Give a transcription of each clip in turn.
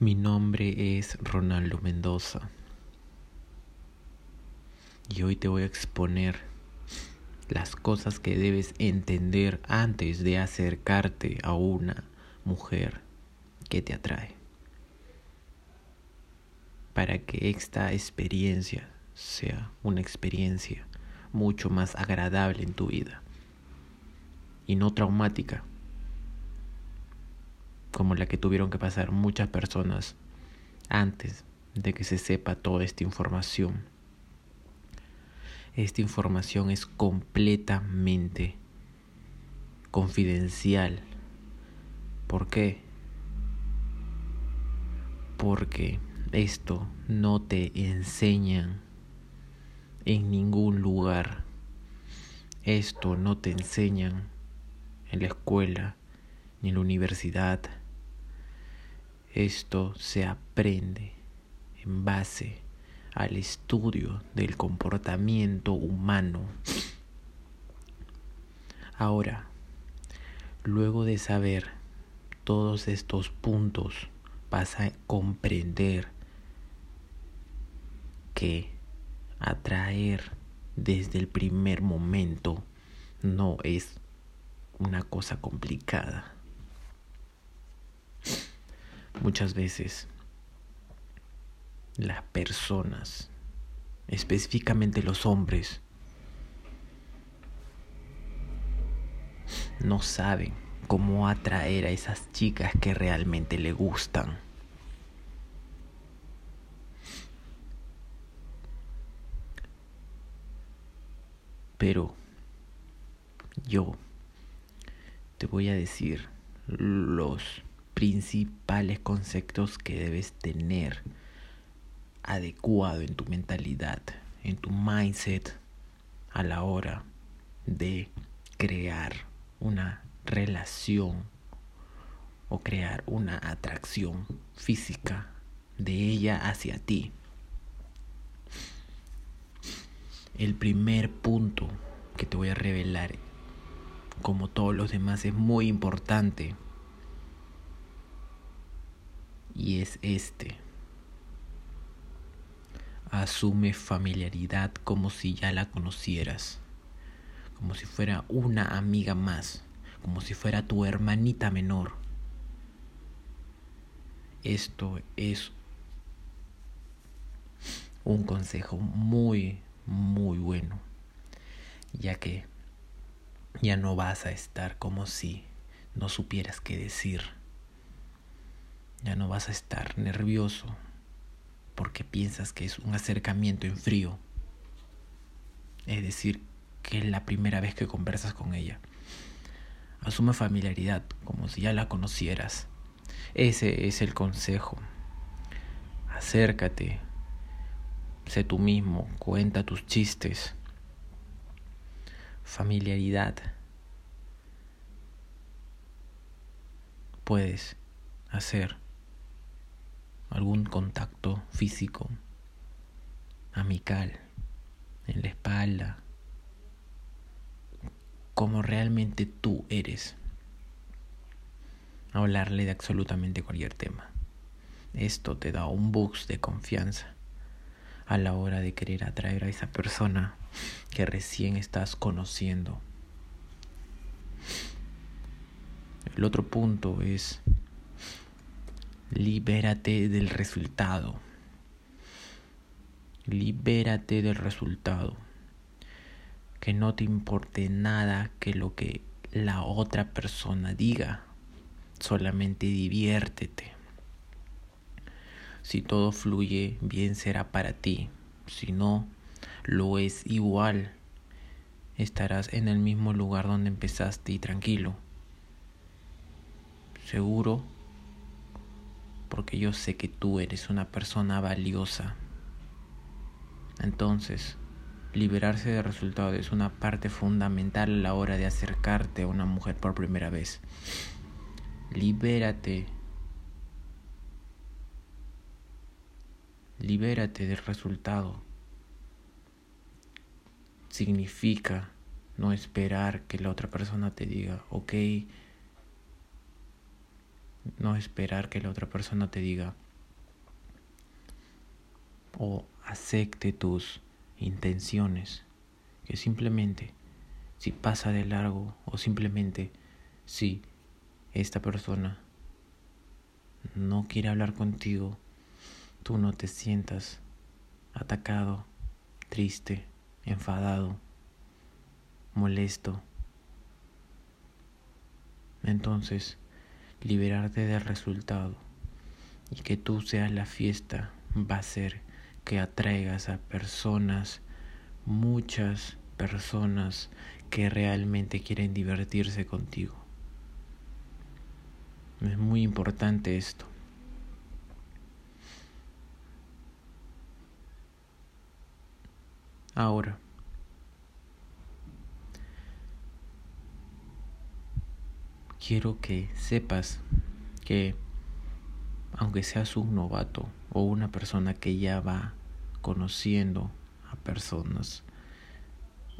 Mi nombre es Ronaldo Mendoza. Y hoy te voy a exponer las cosas que debes entender antes de acercarte a una mujer que te atrae. Para que esta experiencia sea una experiencia mucho más agradable en tu vida y no traumática como la que tuvieron que pasar muchas personas antes de que se sepa toda esta información. Esta información es completamente confidencial. ¿Por qué? Porque esto no te enseñan en ningún lugar. Esto no te enseñan en la escuela ni en la universidad esto se aprende en base al estudio del comportamiento humano. Ahora, luego de saber todos estos puntos, vas a comprender que atraer desde el primer momento no es una cosa complicada. Muchas veces las personas, específicamente los hombres, no saben cómo atraer a esas chicas que realmente le gustan. Pero yo te voy a decir los principales conceptos que debes tener adecuado en tu mentalidad, en tu mindset a la hora de crear una relación o crear una atracción física de ella hacia ti. El primer punto que te voy a revelar, como todos los demás, es muy importante y es este. Asume familiaridad como si ya la conocieras, como si fuera una amiga más, como si fuera tu hermanita menor. Esto es un consejo muy, muy bueno, ya que ya no vas a estar como si no supieras qué decir ya no vas a estar nervioso porque piensas que es un acercamiento en frío. Es decir, que es la primera vez que conversas con ella. Asume familiaridad, como si ya la conocieras. Ese es el consejo. Acércate, sé tú mismo, cuenta tus chistes. Familiaridad. Puedes hacer algún contacto físico, amical, en la espalda, como realmente tú eres. Hablarle de absolutamente cualquier tema. Esto te da un boost de confianza a la hora de querer atraer a esa persona que recién estás conociendo. El otro punto es libérate del resultado. Libérate del resultado. Que no te importe nada que lo que la otra persona diga. Solamente diviértete. Si todo fluye, bien será para ti. Si no, lo es igual. Estarás en el mismo lugar donde empezaste y tranquilo. Seguro porque yo sé que tú eres una persona valiosa. Entonces, liberarse de resultados es una parte fundamental a la hora de acercarte a una mujer por primera vez. Libérate. Libérate del resultado. Significa no esperar que la otra persona te diga, ok, No esperar que la otra persona te diga o acepte tus intenciones. Que simplemente si pasa de largo o simplemente si esta persona no quiere hablar contigo, tú no te sientas atacado, triste, enfadado, molesto. Entonces, liberarte del resultado y que tú seas la fiesta va a ser que atraigas a personas, muchas personas que realmente quieren divertirse contigo. Es muy importante esto. Ahora, quiero que sepas que aunque seas un novato o una persona que ya va conociendo a personas,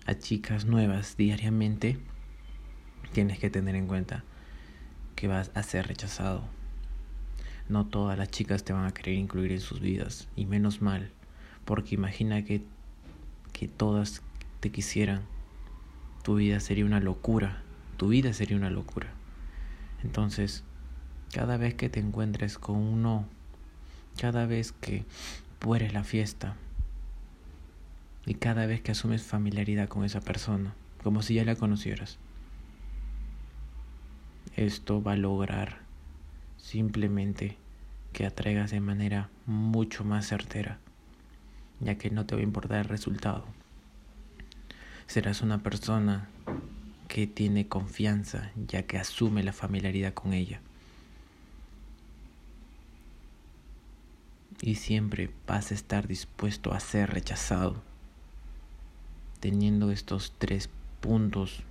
a chicas nuevas diariamente, tienes que tener en cuenta que vas a ser rechazado. No todas las chicas te van a querer incluir en sus vidas, y menos mal, porque imagina que que todas te quisieran, tu vida sería una locura, tu vida sería una locura. Entonces, cada vez que te encuentres con un no, cada vez que puedes la fiesta y cada vez que asumes familiaridad con esa persona, como si ya la conocieras, esto va a lograr simplemente que atraigas de manera mucho más certera ya que no te va a importar el resultado. Serás una persona que tiene confianza, ya que asume la familiaridad con ella. Y siempre vas a estar dispuesto a ser rechazado. Teniendo estos tres puntos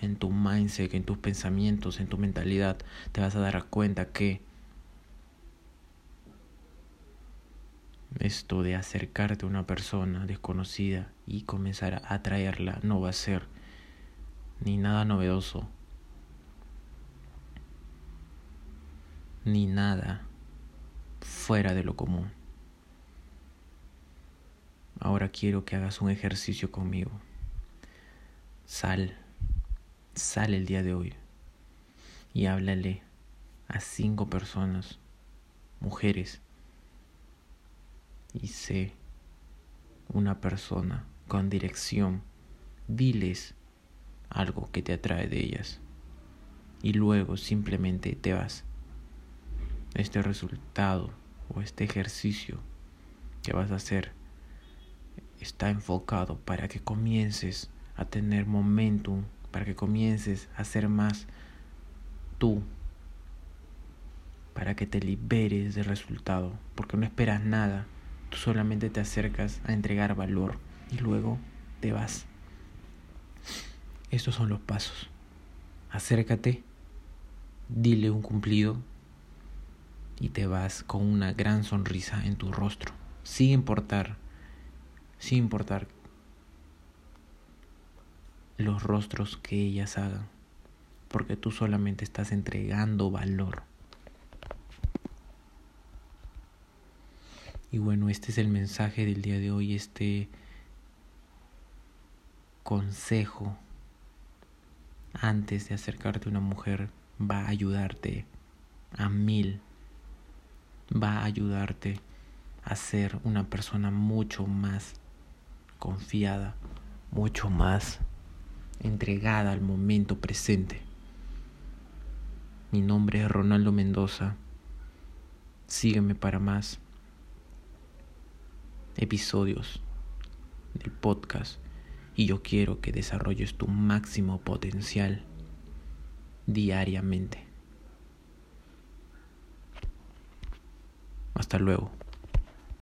en tu mindset, en tus pensamientos, en tu mentalidad, te vas a dar cuenta que esto de acercarte a una persona desconocida y comenzar a atraerla no va a ser ni nada novedoso, ni nada fuera de lo común. Ahora quiero que hagas un ejercicio conmigo. Sal, sal el día de hoy y háblale a cinco personas, mujeres, y sé una persona con dirección, diles algo que te atrae de ellas y luego simplemente te vas. Este resultado o este ejercicio que vas a hacer está enfocado para que comiences a tener momentum, para que comiences a ser más tú, para que te liberes del resultado, porque no esperas nada Tú solamente te acercas a entregar valor y luego te vas. Estos son los pasos. Acércate, dile un cumplido y te vas con una gran sonrisa en tu rostro, sin importar, sin importar los rostros que ellas hagan, porque tú solamente estás entregando valor. Y bueno, este es el mensaje del día de hoy, este consejo antes de acercarte a una mujer va a ayudarte a mil, va a ayudarte a ser una persona mucho más confiada, mucho más entregada al momento presente. Mi nombre es Ronaldo Mendoza. Sígueme para más episodios del podcast y yo quiero que desarrolles tu máximo potencial diariamente. Hasta luego.